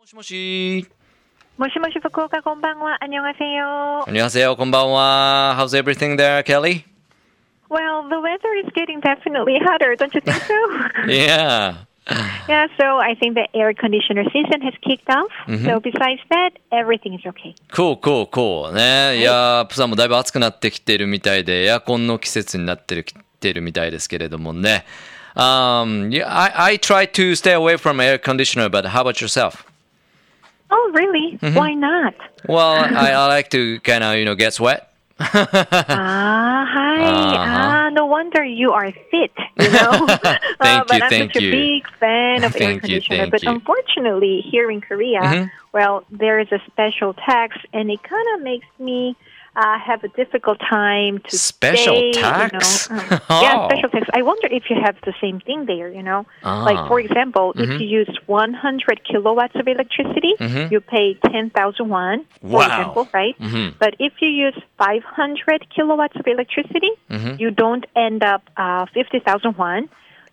もしもし。もしもし福岡こんばんは。안녕하세요. 안녕하세요。こんばんは。How's everything there, Kelly? Well, the weather is getting definitely hotter, don't you think so? Yeah. yeah, so I think the air conditioner season has kicked off. So besides that, everything is okay. cool, cool, cool. ね。いやー、プサンもだいぶ暑くなってきてるみたいで、エアコンの季節になってる、来てるみたいですけれどもね。Um, yeah, I, I try to stay away from air conditioner, but how about yourself? Oh, really? Why not? Well, I, I like to kind of, you know, get sweat. ah, hi. Uh-huh. Ah, no wonder you are fit, you know. Thank but you, I'm thank such you. a big fan of air Thank you, conditioner. but you. unfortunately, here in Korea, Mhm. well, there is a special tax, and it kind of makes me uh, have a difficult time to Special stay, tax? You know, um, Yeah, Oh. special tax. I wonder if you have the same thing there. You know, like Ah. for example, Mhm. if you use 100 kilowatts of electricity, Mhm. you pay 10,000 won. Wow. For example, right? Mhm. But if you use 500 kilowatts of electricity, Mhm. you don't end up uh, 50,000 won.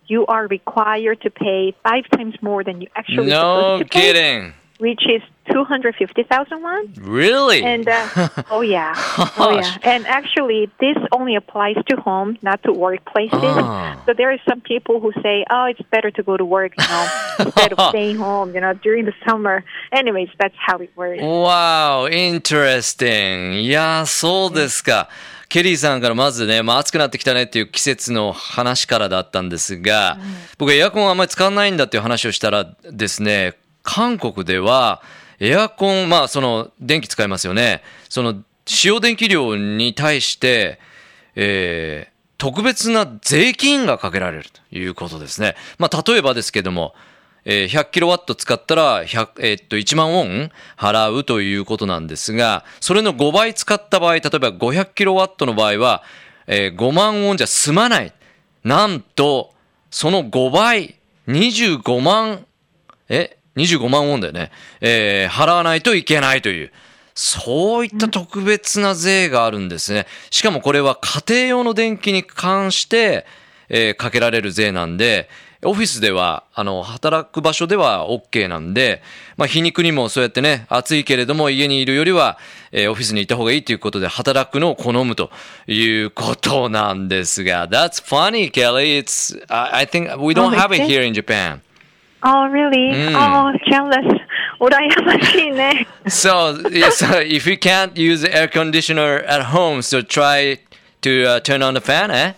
You are required to pay five times more than you actually No supposed to pay, kidding which is 250,000 won. Really? And uh, oh yeah, oh yeah. And actually, this only applies to home, not to workplaces. Ah. So there are some people who say, "Oh, it's better to go to work, you know, instead of staying home, you know, during the summer." Anyways, that's how it works. Wow, interesting. いやー、そうですか。ケリーさんからまずね、まあ、暑くなってきたねっていう季節の話からだったんですが、僕はエアコンあんまり使わないんだっていう話をしたらですね、 韓国ではエアコン、まあその電気使いますよね。その使用電気量に対して、えー特別な税金がかけられるということですね。まあ例えばですけども、えー100キロワット使ったら100、えーっと1万ウォン払うということなんですが、それの5倍使った場合、例えば500キロワットの場合は、えー5万ウォンじゃ済まない。なんと、その5倍、25万、え ?25 万ウォンだよね。えー払わないといけないという。そういった特別な税があるんですね。しかもこれは家庭用の電気に関して、えーかけられる税なんで、オフィスでは、あの、働く場所では OK なんで、まあ、皮肉にもそうやってね、暑いけれども家にいるよりは、えーオフィスにいた方がいいということで、働くのを好むということなんですが、That's funny, Kelly. It's, I think we don't Oh, have it? here in Japan. Oh, really? Mm. Oh, jealous. so, yes, if you can't use air conditioner at home, so try to uh, turn on the fan, eh?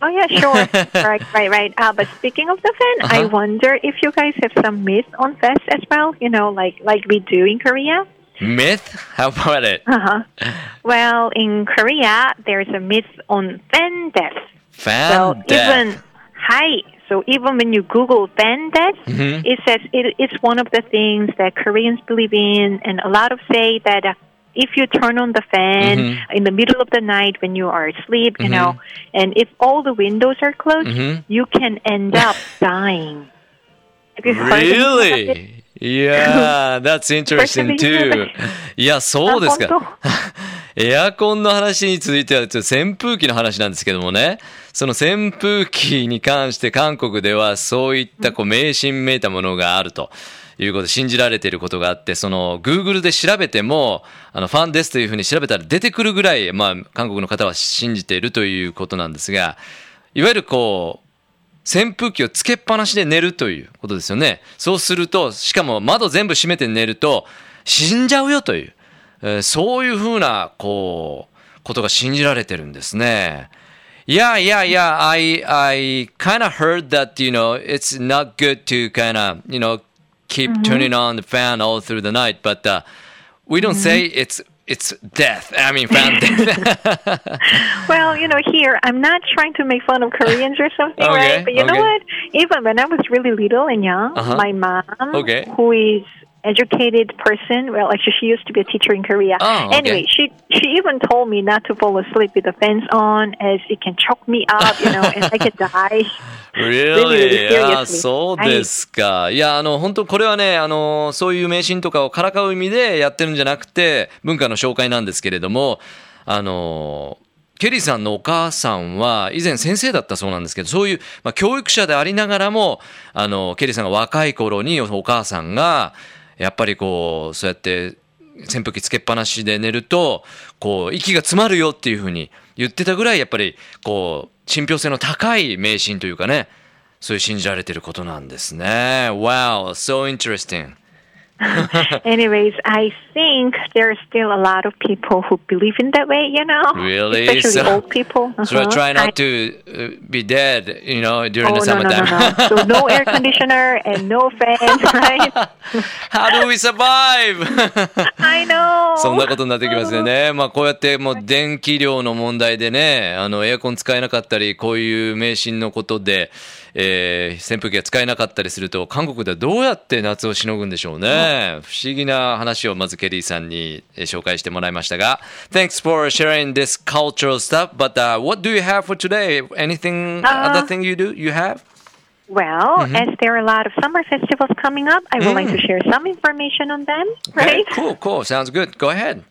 Oh yeah, sure. right, right, right. Uh, but speaking of the fan, uh-huh. I wonder if you guys have some myth on fest as well. You know, like like we do in Korea. Myth? How about it? Uh huh. Well, in Korea, there's a myth on fan death. Fan so death. Even high So even when you Google fan death, Mhm. it says it, it's one of the things that Koreans believe in, and a lot of say that. Uh, if you turn on the fan Mhm. in the middle of the night when you are asleep, you Mhm. know, and if all the windows are closed, Mhm. you can end up dying. Have you heard anything of it? Really? Yeah, that's interesting too. いや、そうですあ本か。 エアコンの話に続いては、ちょっと扇風機の話なんですけどもね。その扇風機に関して韓国ではそういったこう迷信めいたものがあると。いうことで信じられていることがあって、その Google で調べても、あのファンですというふうに調べたら出てくるぐらい、まあ韓国の方は信じているということなんですが、いわゆるこう、扇風機をつけっぱなしで寝るということですよね。そうすると、しかも窓全部閉めて寝ると死んじゃうよという、えーそういうふうな、こう、ことが信じられてるんですね。Yeah, yeah, yeah. I, I kind of heard that, you know, it's not good to kind of, you know, keep turning on the fan all through the night, but uh, we don't say it's, it's death. I mean, fan death. Well, you know, here I'm not trying to make fun of Koreans or something, Okay, right? But you know okay. what? Even when I was really little and young, Uh-huh. my mom, Okay. who is educated person, well, actually she used to be a teacher in Korea. Oh, okay. Anyway, she she even told me not to fall asleep with the fans on, as it can choke me up, you know, and I could die. Really? seriously. そうですか。いや、あの、本当これはね、あの、そういう迷信とかをからかう意味でやってるんじゃなくて、文化の紹介なんですけれども、あの、ケリーさんのお母さんは以前先生だったそうなんですけど、そういう、まあ、教育者でありながらも、あの、ケリーさんが若い頃にお母さんが、やっぱりこう、そうやって扇風機つけっぱなしで寝ると、こう、息が詰まるよっていうふうに言ってたぐらい、やっぱりこう、信憑性の高い迷信というかね、そういう信じられてることなんですね。Wow, so interesting. Anyways, I think there are still a lot of people who believe in that way, you know? Really? Especially So- old people. So I Uh-huh. try I- not to uh, be dead, you know, during Oh, the no, no, no, summertime. no. So no air conditioner and no fans, right? How do we survive? I know. そんなことになってきますよね。まあこうやってもう電気量の問題でね、あのエアコン使えなかったり、こういう迷信のことで、えー扇風機が使えなかったりすると、韓国ではどうやって夏をしのぐんでしょうね。不思議な話をまずケリーさんにえー紹介してもらいましたが、Thanks for sharing this cultural stuff, but、uh, what do you have for today? Anything, Uh, other thing you do, you have? Well, Mm-hmm. as there are a lot of summer festivals coming up, I would like to share some information on them, Okay, right? cool, cool. Sounds good. Go ahead.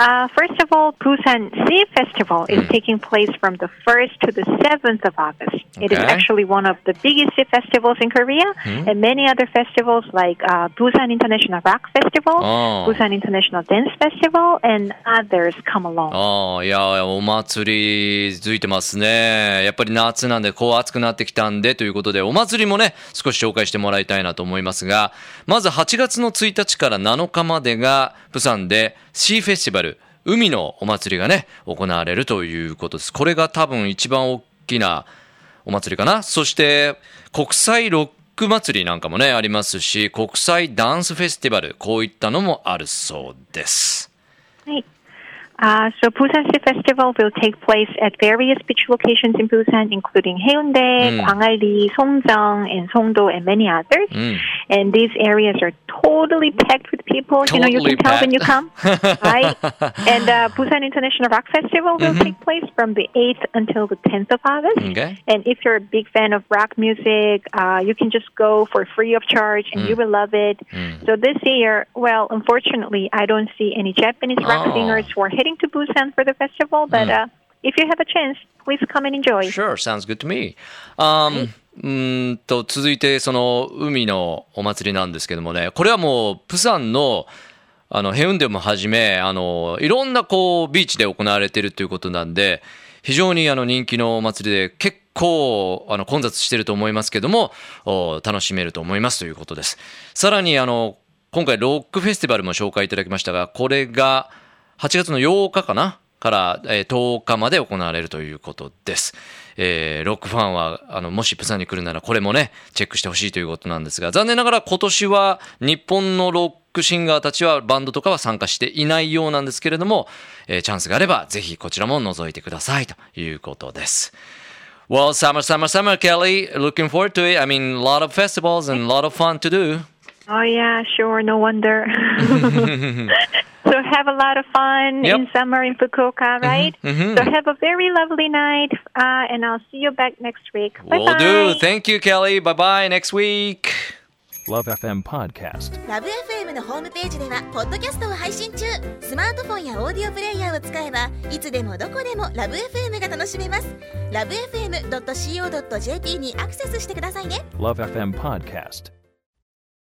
Uh, first of all, Busan Sea Festival is Mm. taking place from the 1st to the 7th of August. It is Okay. Mm-hmm. actually one of the biggest sea festivals in Korea, and many other festivals like uh, Busan International Rock Festival, Oh. Busan International Dance Festival, and others come along. ああ、いや、お祭り続いてますね。やっぱり夏なんで、こう暑くなってきたんでということで、お祭りもね、少し紹介してもらいたいなと思いますが、まず8月の1日から7日までが、プサンでシーフェスティバル、海のお祭りがね、行われるということです。これが多分一番大きなお祭りかな。そして、国際ロック祭りなんかもね、ありますし、国際ダンスフェスティバル、こういったのもあるそうです。はい Uh, so Busan Sea Festival will take place at various beach locations in Busan, including Haeundae, Mm. Gwangalli, Songjeong, and Songdo, and many others. Mm. And these areas are totally packed with people. Totally you know, you can tell when you come, right? And uh, Busan International Rock Festival will Mm-hmm. take place from the 8th until the 10th of August. Okay. And if you're a big fan of rock music, uh, you can just go for free of charge, and Mm. you will love it. So this year, well, unfortunately, I don't see any Japanese rock Oh. singers who are heading to Busan for the festival. But uh, if you have a chance, please come and enjoy. Sure, sounds good to me. Um, うーんと続いてその海のお祭りなんですけどもねこれはもうプサンのあのヘウンデもはじめあのいろんなこうビーチで行われているということなんで非常にあの人気のお祭りで結構あの混雑していると思いますけどもお楽しめると思いますということですさらにあの今回ロックフェスティバルも紹介いただきましたがこれが8月の8日かな？から、えー10日まで行われるということです。えーロックファンは、あの、もしプサンに来るならこれもね、チェックしてほしいということなんですが、残念ながら今年は日本のロックシンガーたちはバンドとかは参加していないようなんですけれども、えーチャンスがあればぜひこちらも覗いてくださいということです。Well, summer, summer, summer, Kelly. Looking forward to it. I mean, a lot of festivals and a lot of fun to do. Oh yeah, sure, no wonder. have a lot of fun Yep. in summer in Fukuoka, right? mhm. So have a very lovely night, uh, and I'll see you back next week. Bye Will bye. do. Thank you, Kelly. Bye bye. Next week. Love FM Podcast. ラブ f m のホームページではポッドキャストを配信中スマートフォンやオーディオプレイヤーを使えばいつでもどこでもラブ f m が楽しめますラブ FM.co.jp にアクセスしてくださいね Love FM Podcast.